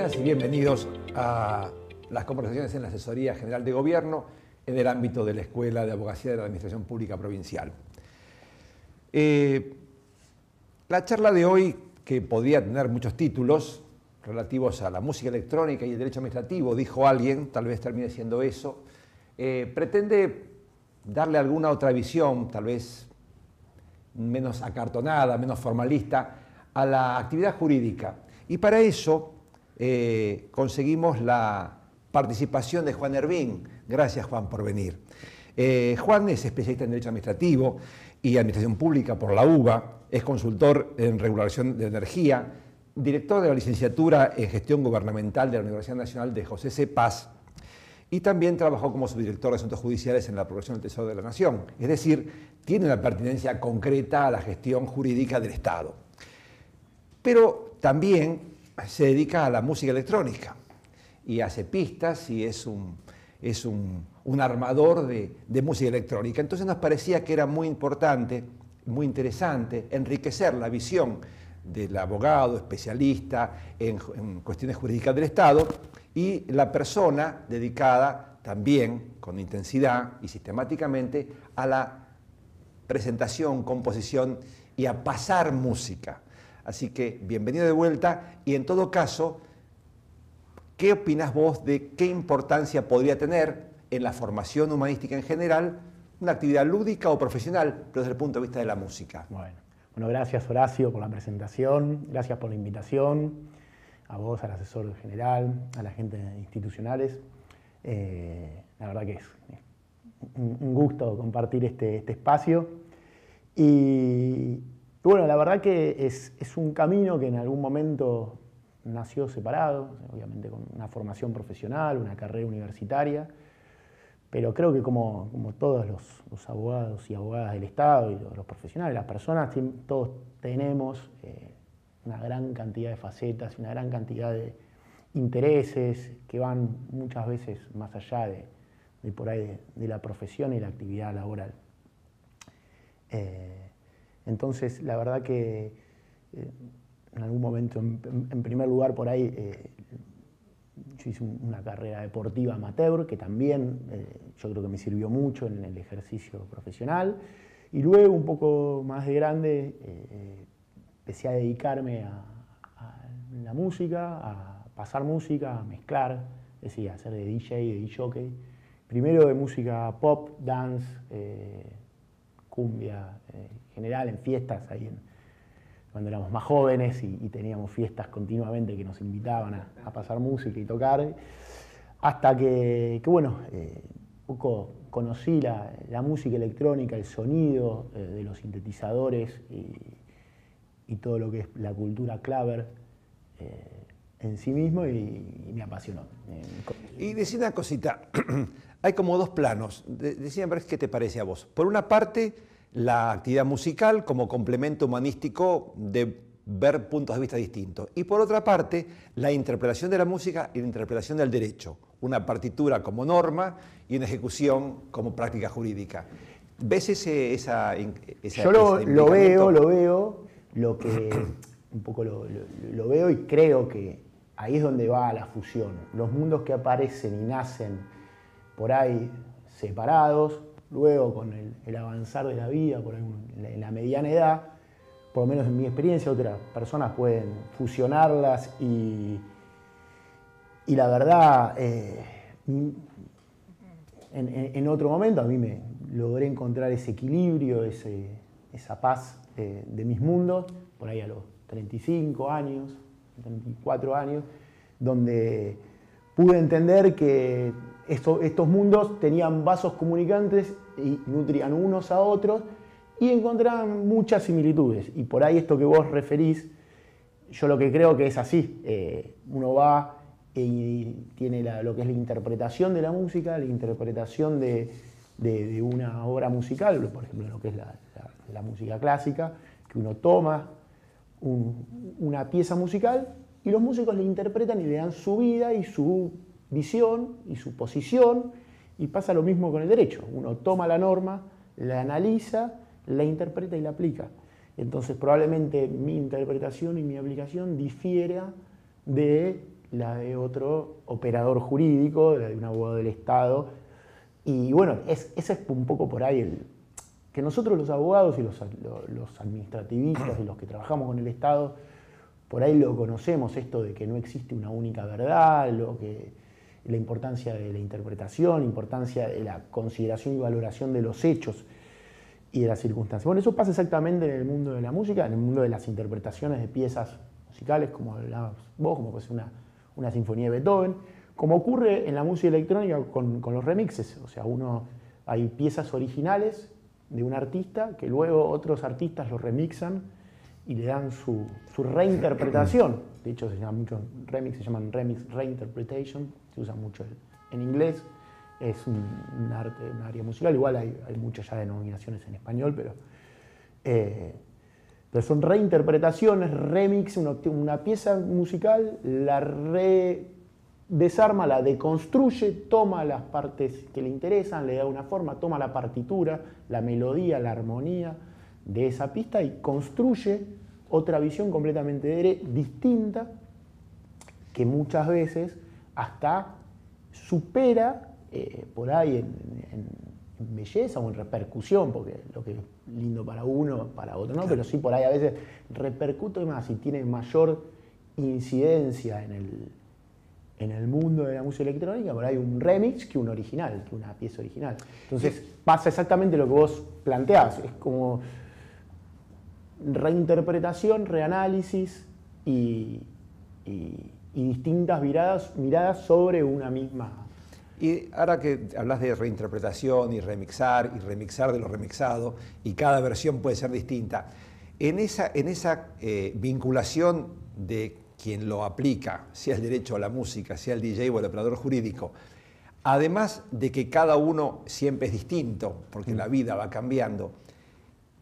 Y bienvenidos a las conversaciones en la Asesoría General de Gobierno en el ámbito de la Escuela de Abogacía de la Administración Pública Provincial. Eh, la charla de hoy, que podría tener muchos títulos relativos a la música electrónica y el derecho administrativo, dijo alguien, tal vez termine siendo eso, eh, pretende darle alguna otra visión, tal vez menos acartonada, menos formalista, a la actividad jurídica. Y para eso eh, conseguimos la participación de Juan Hervín. Gracias, Juan, por venir. Eh, Juan es especialista en Derecho Administrativo y Administración Pública por la UBA, es consultor en regulación de energía, director de la licenciatura en Gestión Gubernamental de la Universidad Nacional de José C. Paz y también trabajó como subdirector de Asuntos Judiciales en la Procuración del Tesoro de la Nación. Es decir, tiene una pertinencia concreta a la gestión jurídica del Estado. Pero también se dedica a la música electrónica y hace pistas y es un, es un, armador de, de, música electrónica. Entonces nos parecía que era muy importante, muy interesante enriquecer la visión del abogado especialista en, en cuestiones jurídicas del Estado y la persona dedicada también con intensidad y sistemáticamente a la presentación, composición y a pasar música. Así que bienvenido de vuelta y en todo caso, ¿qué opinas vos de qué importancia podría tener en la formación humanística en general una actividad lúdica o profesional, pero desde el punto de vista de la música? Bueno, bueno gracias Horacio por la presentación, gracias por la invitación, a vos, al asesor general, a la gente institucionales. Eh, la verdad que es un gusto compartir este, este espacio. Y, bueno, la verdad que es, un camino que en algún momento nació separado, obviamente con una formación profesional, una carrera universitaria, pero creo que como, todos los, abogados y abogadas del Estado y los, profesionales, las personas, todos tenemos eh, una gran cantidad de facetas, una gran cantidad de intereses que van muchas veces más allá de, por ahí de, la profesión y la actividad laboral. Eh, entonces, la verdad que eh, en algún momento, en, primer lugar, por ahí, eh, yo hice una carrera deportiva amateur, que también yo creo que me sirvió mucho en el ejercicio profesional. Y luego, un poco más de grande, empecé a dedicarme a, la música, a pasar música, a mezclar, es decir, a hacer de DJ, de jockey. Primero de música pop, dance, eh, cumbia, eh, general en fiestas, ahí cuando éramos más jóvenes y, teníamos fiestas continuamente que nos invitaban a, pasar música y tocar, hasta que, bueno, eh, un poco conocí la, música electrónica, el sonido de los sintetizadores y, todo lo que es la cultura claver eh, en sí mismo y, me apasionó. Y decía una cosita, hay como dos planos. Decía, ¿qué te parece a vos? Por una parte, la actividad musical como complemento humanístico de ver puntos de vista distintos. Y por otra parte, la interpretación de la música y la interpretación del derecho. Una partitura como norma y una ejecución como práctica jurídica. ¿Ves ese, esa, esa, Yo lo veo, lo veo lo que un poco lo, veo y creo que ahí es donde va la fusión. Los mundos que aparecen y nacen por ahí separados, luego con el, avanzar de la vida, por en la mediana edad, por lo menos en mi experiencia, otras personas pueden fusionarlas y, y la verdad, eh, en, otro momento a mí me logré encontrar ese equilibrio, ese, esa paz de, mis mundos, por ahí a los 35 años, 34 años, donde pude entender que estos mundos tenían vasos comunicantes y nutrían unos a otros y encontraban muchas similitudes. Y por ahí esto que vos referís, yo lo que creo que es así. Eh, uno va y tiene lo que es la interpretación de la música, la interpretación de, una obra musical, por ejemplo, lo que es la, la música clásica, que uno toma una pieza musical y los músicos le interpretan y le dan su vida y su visión y su posición y pasa lo mismo con el derecho. Uno toma la norma, la analiza, la interpreta y la aplica. Entonces probablemente mi interpretación y mi aplicación difiera de la de otro operador jurídico, la de un abogado del Estado. Y bueno, es, ese es un poco por ahí el, que nosotros los abogados y los, los administrativistas y los que trabajamos con el Estado, por ahí lo conocemos, esto de que no existe una única verdad, lo que, la importancia de la interpretación, la importancia de la consideración y valoración de los hechos y de las circunstancias. Bueno, eso pasa exactamente en el mundo de la música, en el mundo de las interpretaciones de piezas musicales, como hablabas vos, como puede ser una, una sinfonía de Beethoven, como ocurre en la música electrónica con, con los remixes. O sea, uno, hay piezas originales de un artista que luego otros artistas lo remixan y le dan su, su reinterpretación. De hecho, se llama mucho remix, se llaman remix reinterpretation, se usa mucho en inglés. Es un, arte, un área musical, igual hay, hay, muchas ya denominaciones en español, pero, eh, son reinterpretaciones, remix, una, una pieza musical, la re desarma, la deconstruye, toma las partes que le interesan, le da una forma, toma la partitura, la melodía, la armonía de esa pista y construye otra visión completamente distinta que muchas veces hasta supera eh, por ahí en, belleza o en repercusión, porque lo que es lindo para uno, para otro no, pero sí por ahí a veces repercute más y tiene mayor incidencia en el, en el mundo de la música electrónica, por ahí un remix que un original, que una pieza original. Entonces pasa exactamente lo que vos planteabas, es como reinterpretación, reanálisis y, distintas miradas, miradas sobre una misma. Y ahora que hablas de reinterpretación y remixar y remixar de lo remixado, y cada versión puede ser distinta, en esa, en esa eh, vinculación de quien lo aplica, sea el derecho a la música, sea el DJ o el operador jurídico, además de que cada uno siempre es distinto, porque la vida va cambiando,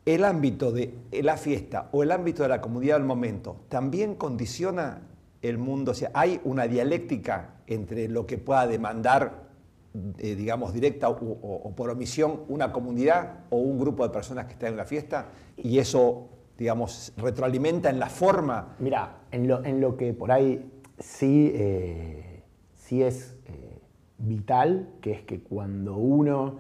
el ámbito de la fiesta o el ámbito de la comunidad del momento también condiciona el mundo, o sea, hay una dialéctica entre lo que pueda demandar, eh, digamos, directa o, por omisión una comunidad o un grupo de personas que están en la fiesta y eso digamos, retroalimenta en la forma. Mira, en lo, que por ahí sí, eh, sí es eh, vital, que es que cuando uno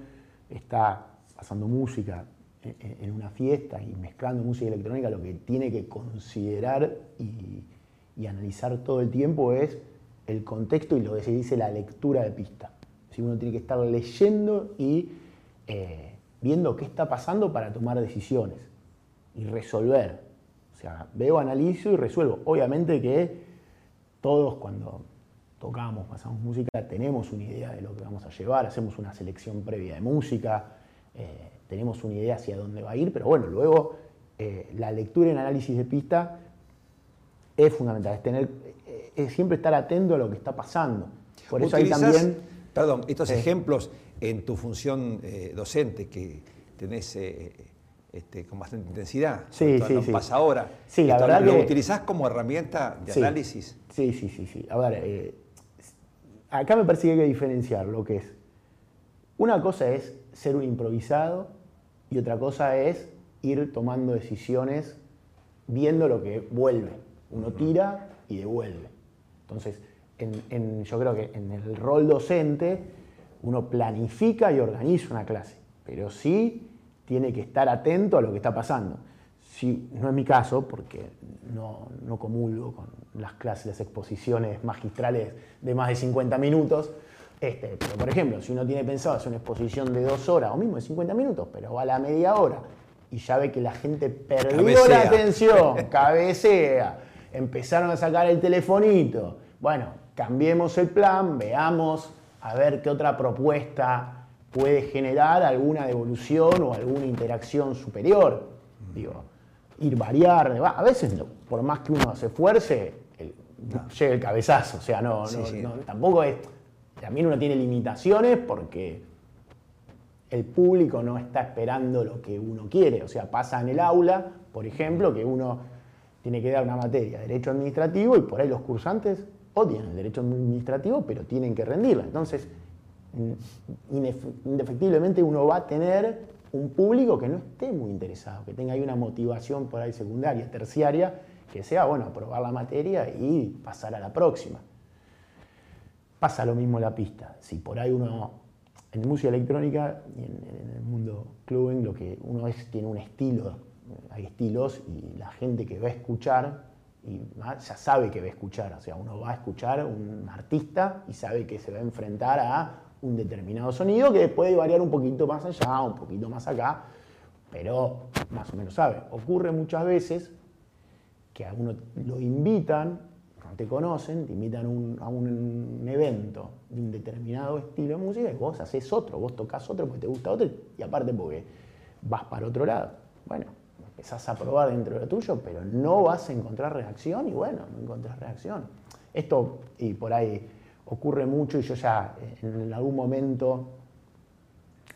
está pasando música en, una fiesta y mezclando música electrónica, lo que tiene que considerar y, analizar todo el tiempo es el contexto y lo que se dice la lectura de pista. Si uno tiene que estar leyendo y eh, viendo qué está pasando para tomar decisiones y resolver. O sea, veo, analizo y resuelvo. Obviamente que todos cuando tocamos, pasamos música, tenemos una idea de lo que vamos a llevar, hacemos una selección previa de música, eh, tenemos una idea hacia dónde va a ir, pero bueno, luego eh, la lectura y el análisis de pista es fundamental, es, tener, es siempre estar atento a lo que está pasando. Por eso hay también... Perdón, estos ejemplos en tu función eh, docente que tenés este, con bastante intensidad. Sí, sí, sí. pasa ahora. Sí, la verdad ¿Lo utilizás como herramienta de análisis? Sí, sí, sí, sí. A ver, eh, acá me parece que hay que diferenciar lo que es. Una cosa es ser un improvisado y otra cosa es ir tomando decisiones viendo lo que vuelve. Uno tira y devuelve. Entonces, yo creo que en el rol docente uno planifica y organiza una clase, pero sí tiene que estar atento a lo que está pasando. Si, no es mi caso, porque no, no comulgo con las clases, las exposiciones magistrales de más de 50 minutos, este, pero por ejemplo, si uno tiene pensado hacer una exposición de dos horas o mismo de 50 minutos, pero va a la media hora y ya ve que la gente perdió la atención, cabecea, empezaron a sacar el telefonito, bueno, cambiemos el plan, veamos a ver qué otra propuesta puede generar alguna devolución o alguna interacción superior. Digo, ir variar, a veces por más que uno se esfuerce, llega el cabezazo, o sea, no, tampoco es, también uno tiene limitaciones porque el público no está esperando lo que uno quiere, o sea, pasa en el aula, por ejemplo, que uno tiene que dar una materia, derecho administrativo, y por ahí los cursantes odian el derecho administrativo, pero tienen que rendirla. Entonces, indefectiblemente uno va a tener un público que no esté muy interesado, que tenga ahí una motivación por ahí secundaria, terciaria, que sea, bueno, aprobar la materia y pasar a la próxima. pasa lo mismo la pista. Si por ahí uno, en música electrónica y en, el mundo clubbing, lo que uno es, tiene un estilo, hay estilos y la gente que va a escuchar y ya sabe que va a escuchar, o sea, uno va a escuchar un artista y sabe que se va a enfrentar a un determinado sonido que puede variar un poquito más allá, un poquito más acá, pero más o menos sabe. Ocurre muchas veces que a uno lo invitan, no te conocen, te invitan a un evento de un determinado estilo de música y vos haces otro, vos tocas otro porque te gusta otro y aparte porque vas para otro lado. Bueno, empezás a probar dentro de lo tuyo, pero no vas a encontrar reacción y bueno, no encontrás reacción. Esto, y por ahí ocurre mucho y yo ya en algún momento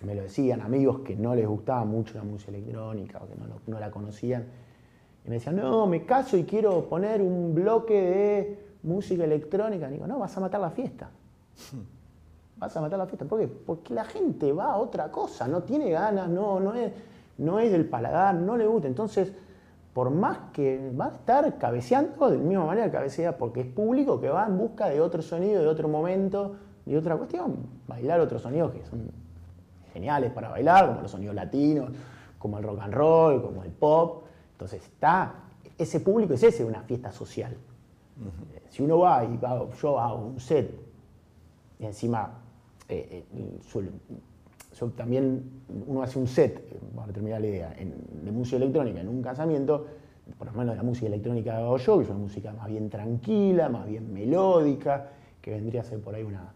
me lo decían amigos que no les gustaba mucho la música electrónica o que no, la conocían. Y me decían, no, me caso y quiero poner un bloque de música electrónica. Y digo, no, vas a matar la fiesta. Vas a matar la fiesta. ¿Por qué? Porque la gente va a otra cosa, no tiene ganas, no, no, es, no es del paladar, no le gusta. Entonces, por más que va a estar cabeceando de la misma manera que cabecea, porque es público que va en busca de otro sonido, de otro momento, de otra cuestión, bailar otros sonidos que son geniales para bailar, como los sonidos latinos, como el rock and roll, como el pop. Entonces está, ese público es ese, una fiesta social. Si uno va y yo hago un set y encima eh, eh, también uno hace un set, para terminar la idea, de música electrónica en un casamiento, por lo menos la música electrónica que hago yo, que es una música más bien tranquila, más bien melódica, que vendría a ser por ahí una,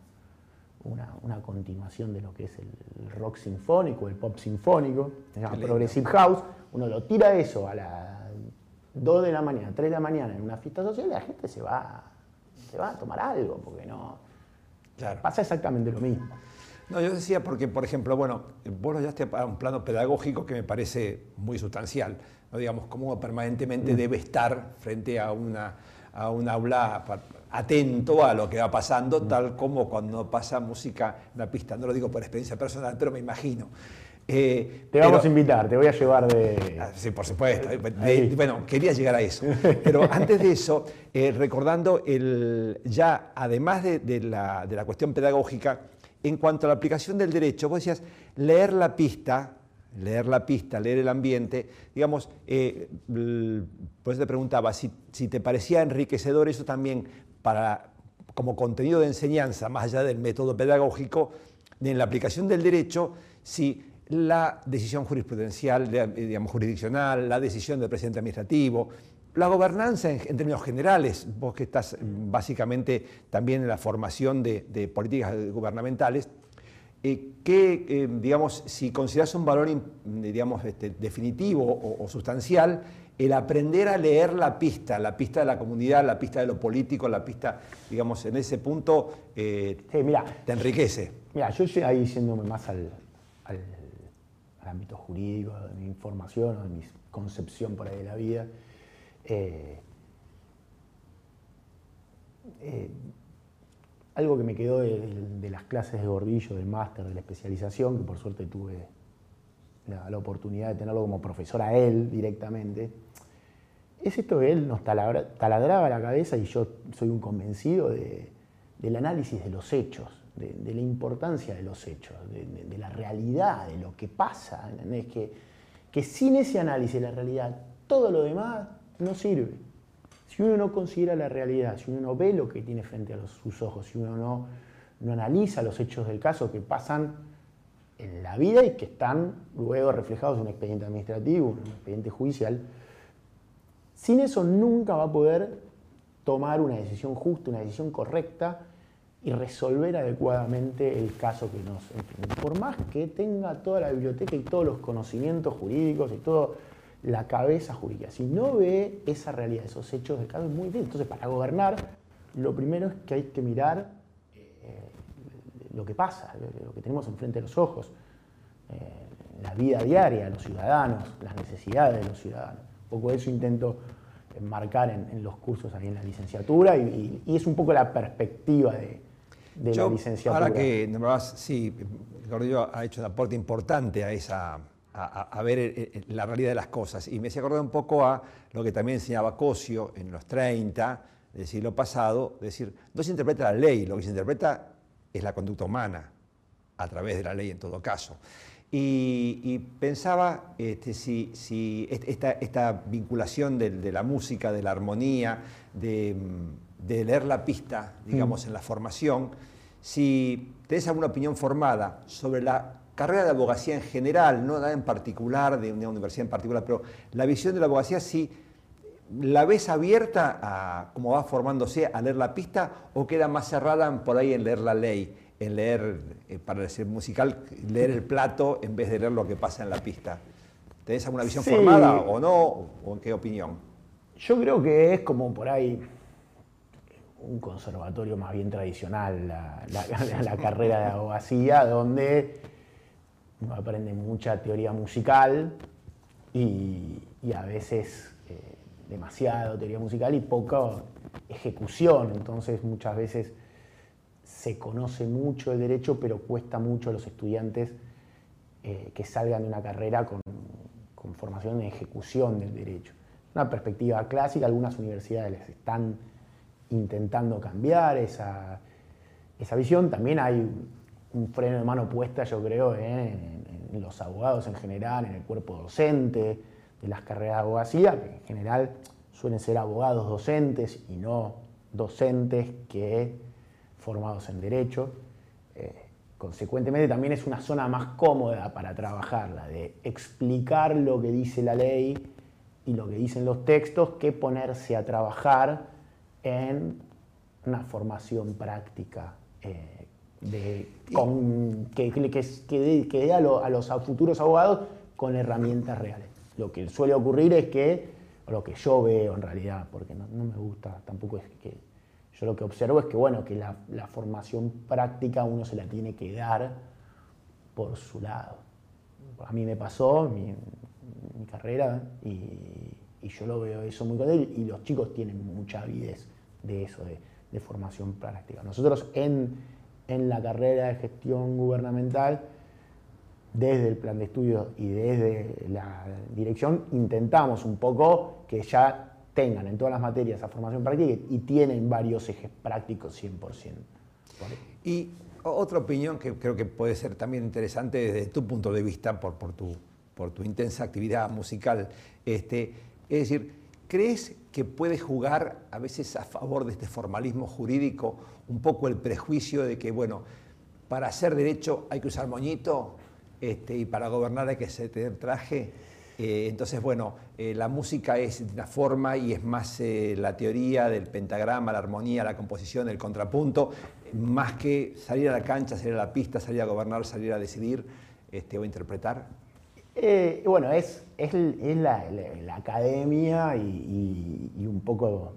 una, continuación de lo que es el, rock sinfónico, el pop sinfónico, se llama Progressive House, uno lo tira eso a las 2 de la mañana, 3 de la mañana en una fiesta social y la gente se va, se va a tomar algo, porque no... Pasa exactamente lo mismo. No, yo decía porque, por ejemplo, bueno, vos lo llevaste a un plano pedagógico que me parece muy sustancial, ¿no? digamos, cómo permanentemente mm. debe estar frente a una, a un aula atento a lo que va pasando, tal como cuando pasa música en la pista. No lo digo por experiencia personal, pero me imagino. Eh, te vamos a invitar, te voy a llevar de... Ah, sí, por supuesto. bueno, quería llegar a eso. Pero antes de eso, eh, recordando el, ya, además de, la, de, la, cuestión pedagógica, en cuanto a la aplicación del derecho, vos decías, leer la pista, leer la pista, leer el ambiente, digamos, eh, por te preguntaba, si, si te parecía enriquecedor eso también para, como contenido de enseñanza, más allá del método pedagógico, en la aplicación del derecho, si la decisión jurisprudencial, digamos, jurisdiccional, la decisión del presidente administrativo, la gobernanza en, términos generales, vos que estás básicamente también en la formación de, políticas gubernamentales, eh, que, eh, digamos, si consideras un valor, digamos, este, definitivo o sustancial, el aprender a leer la pista, la pista de la comunidad, la pista de lo político, la pista, digamos, en ese punto eh, te enriquece. Mira, yo estoy ahí yéndome más al, ámbito jurídico, de mi información, de mi concepción por ahí de la vida. Eh, eh, algo que me quedó de, las clases de gordillo, del máster, de la especialización, que por suerte tuve la, oportunidad de tenerlo como profesor a él directamente, es esto que él nos taladraba la cabeza y yo soy un convencido del análisis de los hechos, de, la importancia de los hechos, de, la realidad, de lo que pasa. es Que, que sin ese análisis de la realidad, todo lo demás no sirve. Si uno no considera la realidad, si uno no ve lo que tiene frente a sus ojos, si uno no, no analiza los hechos del caso que pasan en la vida y que están luego reflejados en un expediente administrativo, en un expediente judicial, sin eso nunca va a poder tomar una decisión justa, una decisión correcta y resolver adecuadamente el caso que nos enfrenta. Por más que tenga toda la biblioteca y todos los conocimientos jurídicos y toda la cabeza jurídica, si no ve esa realidad, esos hechos de es muy difícil. Entonces, para gobernar, lo primero es que hay que mirar lo que pasa, lo que tenemos enfrente de los ojos, eh, la vida diaria de los ciudadanos, las necesidades de los ciudadanos. Un poco eso intento marcar en, los cursos ahí en la licenciatura y, es un poco la perspectiva de, la licenciatura. Ahora que nombrabas, sí, Gordillo ha hecho un aporte importante a esa a, ver eh, eh, la realidad de las cosas y me hacía acordar un poco a lo que también enseñaba Cosio en los 30, del siglo pasado, es decir, no se interpreta la ley, lo que se interpreta es la conducta humana, a través de la ley en todo caso. Y, pensaba este, si, esta, vinculación de, la música, de la armonía, de, leer la pista, digamos, mm. en la formación, si tenés alguna opinión formada sobre la carrera de abogacía en general, no nada en particular, de una universidad en particular, pero la visión de la abogacía, si la ves abierta a cómo va formándose a leer la pista o queda más cerrada por ahí en leer la ley en leer, eh, para el musical, leer el plato en vez de leer lo que pasa en la pista. ¿Tenés alguna visión formada o no? ¿O en qué opinión? Yo creo que es como por ahí un conservatorio más bien tradicional, la, carrera de abogacía, donde aprende mucha teoría musical y, a veces eh, demasiado teoría musical y poca ejecución. Entonces muchas veces se conoce mucho el derecho, pero cuesta mucho a los estudiantes eh, que salgan de una carrera con, formación en ejecución del derecho. Una perspectiva clásica, algunas universidades les están intentando cambiar esa, visión. También hay un freno de mano puesta, yo creo, en, los abogados en general, en el cuerpo docente de las carreras de abogacía, que en general suelen ser abogados docentes y no docentes que formados en derecho. Eh, consecuentemente también es una zona más cómoda para trabajarla, de explicar lo que dice la ley y lo que dicen los textos que ponerse a trabajar en una formación práctica eh, de, que, que, dé a, los futuros abogados con herramientas reales. Lo que suele ocurrir es que, o lo que yo veo en realidad, porque no, no me gusta tampoco es que yo lo que observo es que, bueno, que la, formación práctica uno se la tiene que dar por su lado. A mí me pasó mi, mi carrera y, yo lo veo eso muy con él y los chicos tienen mucha avidez de eso, de, formación práctica. Nosotros en, en, la carrera de gestión gubernamental, desde el plan de estudios y desde la dirección, intentamos un poco que ya tengan en todas las materias esa formación práctica y tienen varios ejes prácticos 100%. Y otra opinión que creo que puede ser también interesante desde tu punto de vista, por, por, tu, por tu intensa actividad musical, este, es decir, ¿crees que puede jugar a veces a favor de este formalismo jurídico un poco el prejuicio de que, bueno, para hacer derecho hay que usar moñito este, y para gobernar hay que tener traje? Eh, entonces, bueno, eh, la música es de una forma y es más eh, la teoría del pentagrama, la armonía, la composición, el contrapunto, más que salir a la cancha, salir a la pista, salir a gobernar, salir a decidir este, o interpretar. Bueno, es, es, la, academia y, un poco,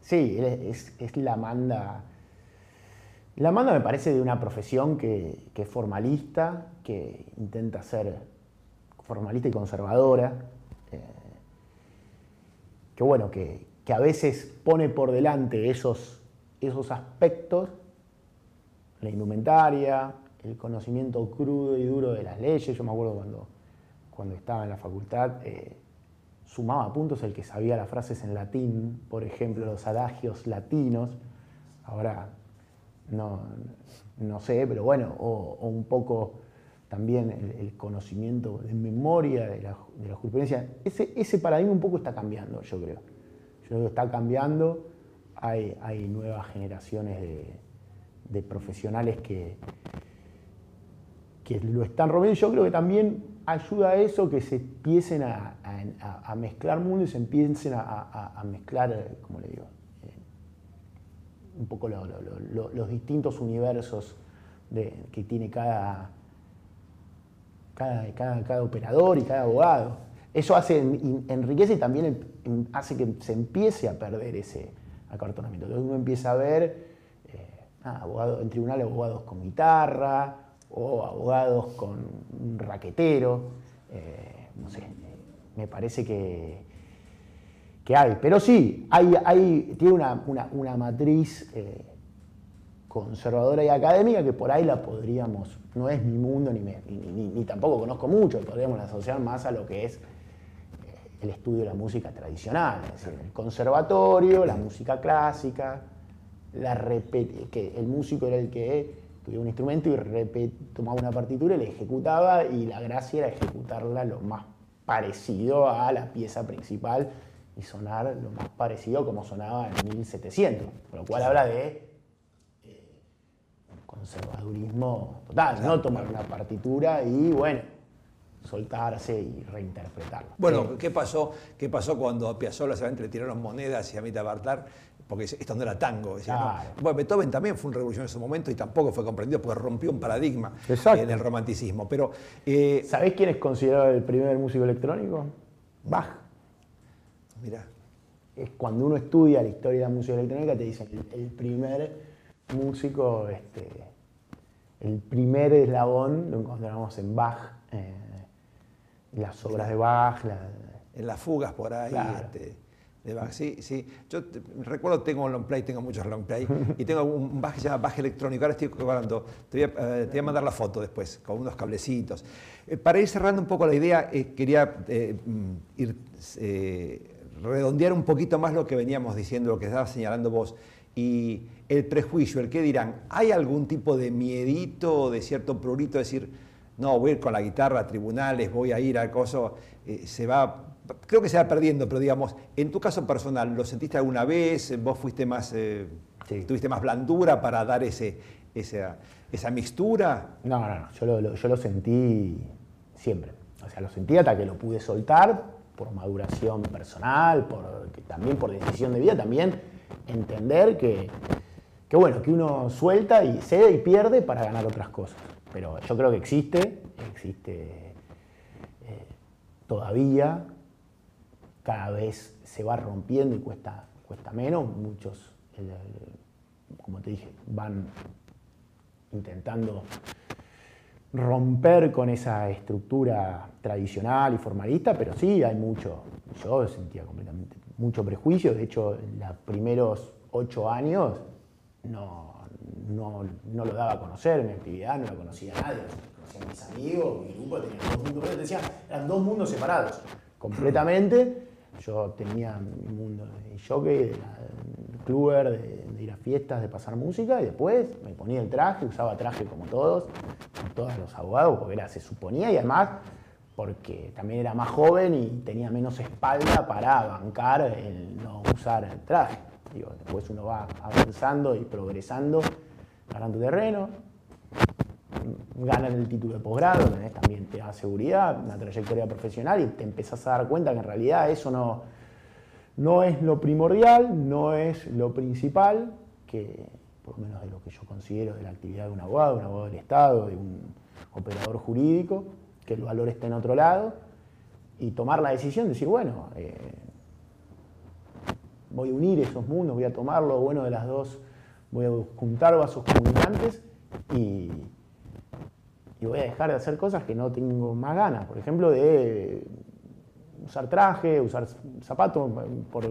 sí, es, la manda. La manda me parece de una profesión que, que es formalista, que intenta ser formalista y conservadora, eh, que bueno, que, a veces pone por delante esos, esos aspectos, la indumentaria, el conocimiento crudo y duro de las leyes. Yo me acuerdo cuando, cuando estaba en la facultad, eh, sumaba puntos el que sabía las frases en latín, por ejemplo, los adagios latinos. Ahora no, no sé, pero bueno, o un poco también el, conocimiento de memoria de la, jurisprudencia. Ese, ese, paradigma un poco está cambiando, yo creo. Yo creo que está cambiando, hay, hay nuevas generaciones de, profesionales que, que lo están rompiendo. Yo creo que también ayuda a eso que se empiecen a, mezclar mundos y se empiecen a, mezclar, como le digo, eh, un poco los distintos universos que tiene cada cada, operador y cada abogado. Eso hace, enriquece y también hace que se empiece a perder ese acartonamiento. Entonces uno empieza a ver eh, en tribunales abogados con guitarra o abogados con un raquetero. Eh, no sé, me parece que, que hay. Pero sí, hay, hay, tiene una, matriz eh, conservadora y académica que por ahí la podríamos no es mi mundo, ni, ni, tampoco conozco mucho, podríamos asociar más a lo que es el estudio de la música tradicional, es decir, el conservatorio, la música clásica, la que el músico era el que tuviera un instrumento y tomaba una partitura y la ejecutaba y la gracia era ejecutarla lo más parecido a la pieza principal y sonar lo más parecido como sonaba en 1700, con lo cual habla de eh, conservadurismo total, ¿no? Tomar una partitura y bueno, soltarse y reinterpretarla. Bueno, eh, ¿qué pasó, ¿qué pasó cuando a Piazzolla se le tiraron monedas y a Mita Bartar? Porque esto no era tango. Bueno, Beethoven también fue un revolución en su momento y tampoco fue comprendido porque rompió un paradigma en el romanticismo. Pero, eh, ¿Sabés quién es considerado el primer músico electrónico? Bach. Mira. Es cuando uno estudia la historia de la música electrónica, te dicen el, el primer músico, este, el primer eslabón lo encontramos en Bach. Eh, las obras de Bach. en las fugas por ahí. Este, sí, sí. Yo recuerdo, tengo un long play, tengo muchos long play, y tengo un Bach que se llama electrónico. Ahora estoy te a, eh, te voy a mandar la foto después, con unos cablecitos. Eh, para ir cerrando un poco la idea, eh, quería ir, redondear un poquito más lo que veníamos diciendo, lo que estabas señalando vos. Y el prejuicio, el que dirán, ¿hay algún tipo de miedito, de cierto prurito, decir, no, voy a ir con la guitarra a tribunales, voy a ir al coso, se va, creo que se va perdiendo, pero digamos, en tu caso personal, ¿lo sentiste alguna vez? ¿Vos fuiste más, eh, tuviste más blandura para dar ese, esa, esa mixtura? No, no, no, yo lo, yo lo sentí siempre. O sea, lo sentí hasta que lo pude soltar por maduración personal, por, también por decisión de vida, también entender que, que, bueno, que uno suelta y cede y pierde para ganar otras cosas. Pero yo creo que existe, existe eh, todavía, cada vez se va rompiendo y cuesta, cuesta menos. Muchos, como te dije, van intentando romper con esa estructura tradicional y formalista, pero sí hay mucho, yo sentía completamente mucho prejuicio, de hecho en los primeros ocho años no, no, no, lo daba a conocer, mi actividad no la conocía nadie, conocía a mis amigos, mi grupo tenía dos mundos, decía, eran dos mundos separados, completamente. Yo tenía mi mundo de jockey, de, cluber, de, ir a fiestas, de pasar música, y después me ponía el traje, usaba traje como todos, como todos los abogados, porque era, se suponía, y además porque también era más joven y tenía menos espalda para bancar el no usar el traje. Después uno va avanzando y progresando, ganando terreno, ganan el título de posgrado, también te da seguridad, una trayectoria profesional y te empezás a dar cuenta que en realidad eso no, no es lo primordial, no es lo principal, que por lo menos de lo que yo considero de la actividad de un abogado, un abogado del Estado, de un operador jurídico, que el valor está en otro lado, y tomar la decisión de decir, bueno, eh, voy a unir esos mundos, voy a tomar lo bueno de las dos, voy a juntar vasos comunicantes y, y voy a dejar de hacer cosas que no tengo más ganas. Por ejemplo, de usar traje, usar zapatos, por,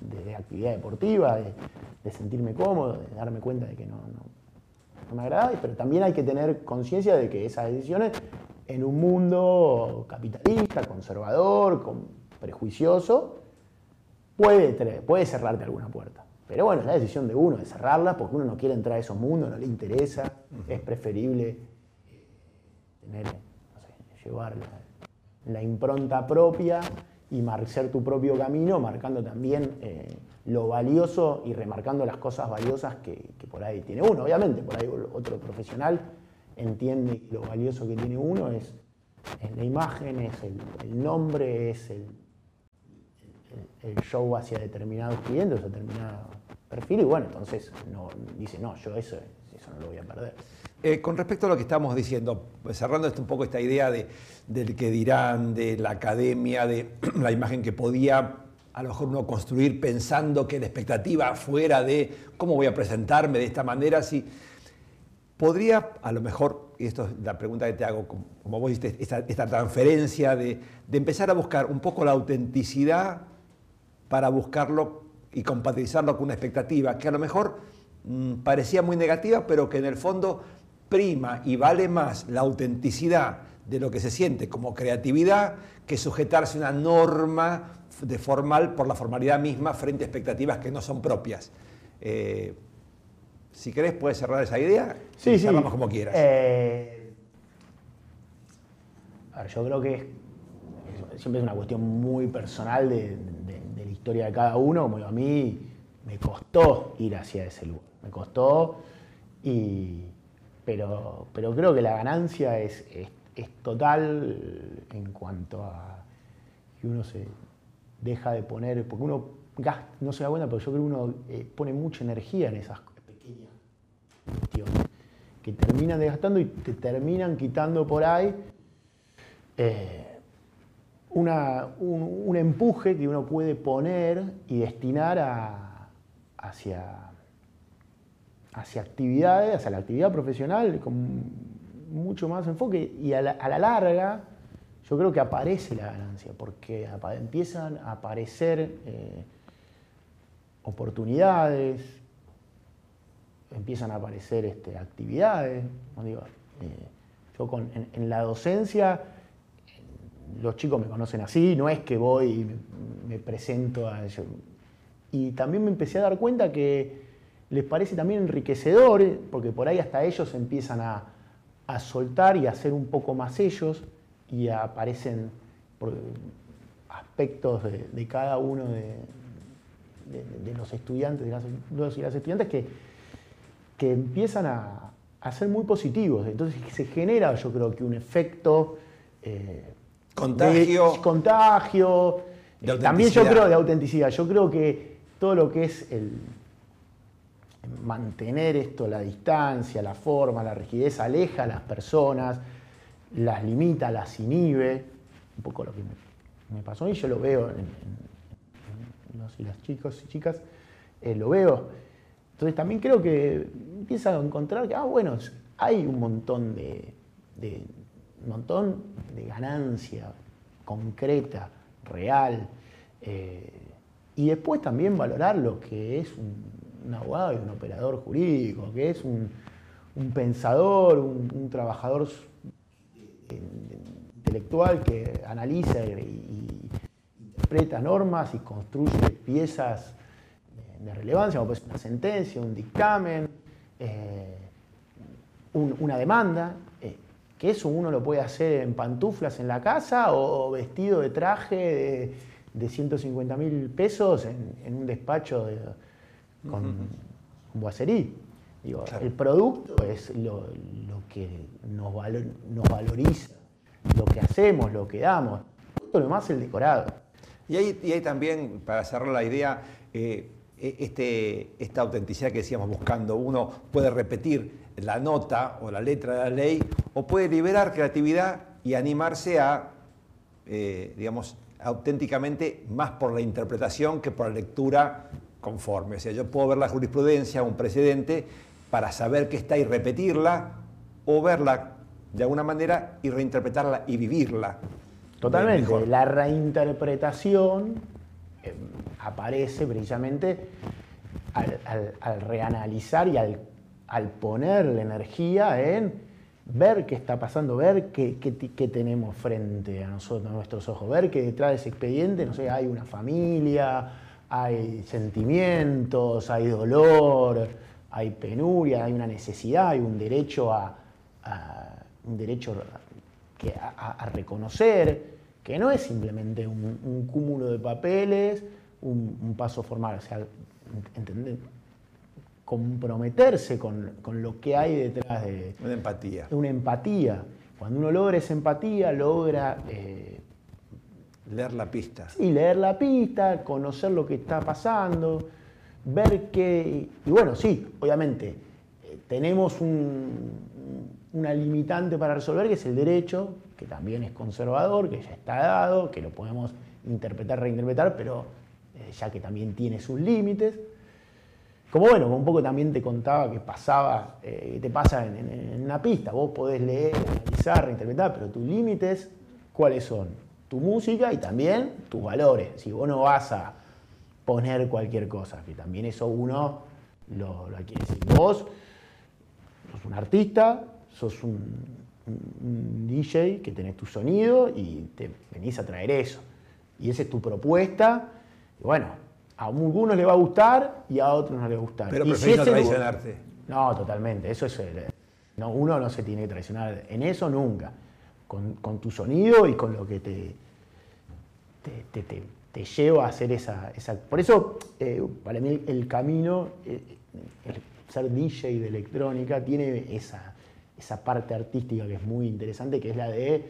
de, actividad deportiva, de, sentirme cómodo, de darme cuenta de que no, no me agrada, pero también hay que tener conciencia de que esas decisiones en un mundo capitalista, conservador, prejuicioso, puede, puede cerrarte alguna puerta. Pero bueno, es la decisión de uno de cerrarla porque uno no quiere entrar a esos mundos, no le interesa, es preferible eh, tener, llevar la, impronta propia y marcar tu propio camino, marcando también eh, lo valioso y remarcando las cosas valiosas que, por ahí tiene uno. Obviamente, por ahí otro profesional entiende que lo valioso que tiene uno es, la imagen, es el, nombre, es el, el, show hacia determinados clientes, determinado perfil, y bueno, entonces no, dice, no, yo eso, eso no lo voy a perder. Eh, con respecto a lo que estamos diciendo, cerrando un poco esta idea de, del que dirán, de la academia, de la imagen que podía a lo mejor uno construir pensando que la expectativa fuera de cómo voy a presentarme de esta manera, si podría a lo mejor, y esto es la pregunta que te hago, como vos dijiste, esta, transferencia de, empezar a buscar un poco la autenticidad para buscarlo y compatibilizarlo con una expectativa que a lo mejor mm, parecía muy negativa, pero que en el fondo prima y vale más la autenticidad de lo que se siente como creatividad que sujetarse a una norma de formal por la formalidad misma frente a expectativas que no son propias. Eh, si querés, puedes cerrar esa idea sí, y sí. cerramos como quieras. Eh, a ver, yo creo que es- siempre es una cuestión muy personal de, historia de cada uno. Como a mí me costó ir hacia ese lugar. Me costó, y, pero, pero creo que la ganancia es, es- es total en cuanto a que uno se deja de poner, porque uno gasta, no se da cuenta, pero yo creo que uno eh, pone mucha energía en esas pequeñas cuestiones que terminan desgastando y te terminan quitando por ahí eh, un, empuje que uno puede poner y destinar a- hacia, hacia actividades, hacia la actividad profesional con mucho más enfoque y a la, larga yo creo que aparece la ganancia porque empiezan a aparecer eh, oportunidades, empiezan a aparecer este, actividades. Digo, eh, yo con- en, la docencia, los chicos me conocen así, no es que voy y me, presento a ellos. Y también me empecé a dar cuenta que les parece también enriquecedor, porque por ahí hasta ellos empiezan a, a soltar y a ser un poco más ellos, y aparecen aspectos de, cada uno de, de- de los estudiantes, de las, los y las estudiantes que, que empiezan a, a ser muy positivos. Entonces se genera, yo creo que un efecto eh, Contagio. de- contagio. De también yo autenticidad. creo de autenticidad. Yo creo que todo lo que es el mantener esto, la distancia, la forma, la rigidez, aleja a las personas, las limita, las inhibe. Un poco lo que me, me pasó y yo lo veo en, en- en los y las chicos y chicas, eh, lo veo. Entonces también creo que empieza a encontrar que, ah, bueno, hay un montón de, de- un montón de ganancia concreta, real. eh, y después también valorar lo que es un, abogado y un operador jurídico, que es un, pensador, un, trabajador intelectual que analiza y, interpreta normas y construye piezas de, relevancia, como puede ser una sentencia, un dictamen, eh, un- una demanda, que eso uno lo puede hacer en pantuflas en la casa o vestido de traje de, de 150 mil pesos en, en un despacho de- con, con boiserie. Digo, Claro. El producto es lo, lo que nos, valo- nos valoriza, lo que hacemos, lo que damos. Todo lo demás el decorado. Y hay, y hay también, para cerrar la idea, eh, e- este, esta autenticidad que decíamos buscando. Uno puede repetir la nota o la letra de la ley o puede liberar creatividad y animarse a, eh, digamos, auténticamente más por la interpretación que por la lectura conforme. O sea, yo puedo ver la jurisprudencia, un precedente, para saber qué está y repetirla o verla de alguna manera y reinterpretarla y vivirla. Totalmente. La reinterpretación eh, aparece precisamente al, al- al reanalizar y al, al poner la energía en ver qué está pasando, ver qué, qué tenemos frente a nosotros, a nuestros ojos, ver que detrás de ese expediente, no sé, hay una familia, hay sentimientos, hay dolor, hay penuria, hay una necesidad, hay un derecho a, un derecho que a, reconocer que no es simplemente un, un cúmulo de papeles, un, un paso formal, o sea, entender, comprometerse con, con lo que hay detrás de, Una empatía. una empatía. Cuando uno logra esa empatía, logra eh, Leer la pista. y leer la pista, conocer lo que está pasando, ver qué... Y bueno, sí, obviamente, eh, tenemos un- una limitante para resolver, que es el derecho, que también es conservador, que ya está dado, que lo podemos interpretar, reinterpretar, pero eh, ya que también tiene sus límites. Como bueno, un poco también te contaba que pasaba, eh, te pasa en, en- en una pista, vos podés leer, analizar, reinterpretar, pero tus límites, ¿cuáles son? Tu música y también tus valores. Si vos no vas a poner cualquier cosa, que también eso uno lo, lo quiere decir. Vos sos un artista, sos un, un DJ que tenés tu sonido y te venís a traer eso. Y esa es tu propuesta. Y bueno, a algunos le va a gustar y a otros no les va a gustar. Pero y preferís no. No, totalmente. Eso es. no, uno no se tiene que traicionar en eso nunca. Con, con tu sonido y con lo que te, te, te- te- te lleva a hacer esa. esa- por eso, eh, para mí, el, el camino, eh, el ser DJ de electrónica, tiene esa, esa parte artística que es muy interesante, que es la de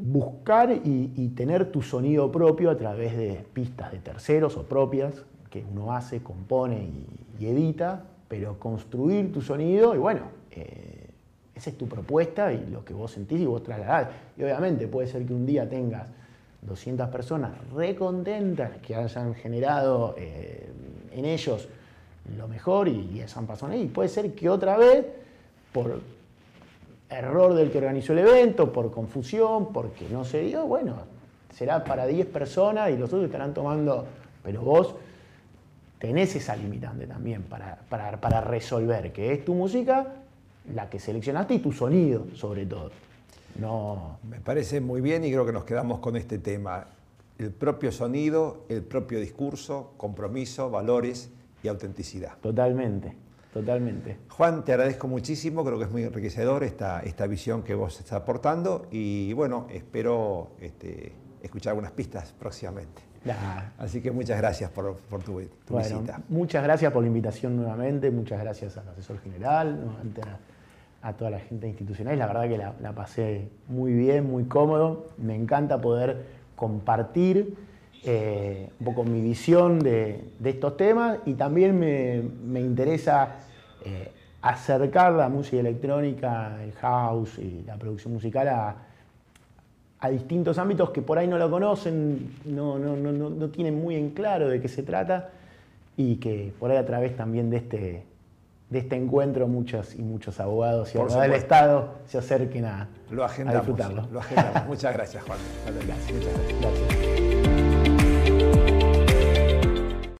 buscar y, tener tu sonido propio a través de pistas de terceros o propias que uno hace, compone y, edita, pero construir tu sonido y bueno, eh, esa es tu propuesta y lo que vos sentís y vos trasladás. Y obviamente puede ser que un día tengas 200 personas recontentas que hayan generado eh, en ellos lo mejor y, y esas personas. Y puede ser que otra vez, por error del que organizó el evento, por confusión, porque no se dio, bueno, será para 10 personas y los otros estarán tomando, pero vos tenés esa limitante también para, para, para resolver, que es tu música, la que seleccionaste y tu sonido, sobre todo. No, Me parece muy bien y creo que nos quedamos con este tema. El propio sonido, el propio discurso, compromiso, valores y autenticidad. totalmente, totalmente. Juan, te agradezco muchísimo, creo que es muy enriquecedor esta, esta visión que vos estás aportando y bueno, espero este, escuchar algunas pistas próximamente. Así que muchas gracias por, por tu, tu Bueno, visita. muchas gracias por la invitación nuevamente, muchas gracias al asesor general, a, a toda la gente institucional. La verdad que la, la pasé muy bien, muy cómodo. Me encanta poder compartir eh, un poco mi visión de, de estos temas y también me, me interesa eh, acercar la música electrónica, el house y la producción musical a, a distintos ámbitos que por ahí no lo conocen, no, no, no, no, no tienen muy en claro de qué se trata y que por ahí a través también de este, de este encuentro muchos y muchos abogados y abogados del. Estado se acerquen a, Lo a agendamos. disfrutarlo. Lo agendamos. Muchas gracias, Juan. Muchas. Gracias.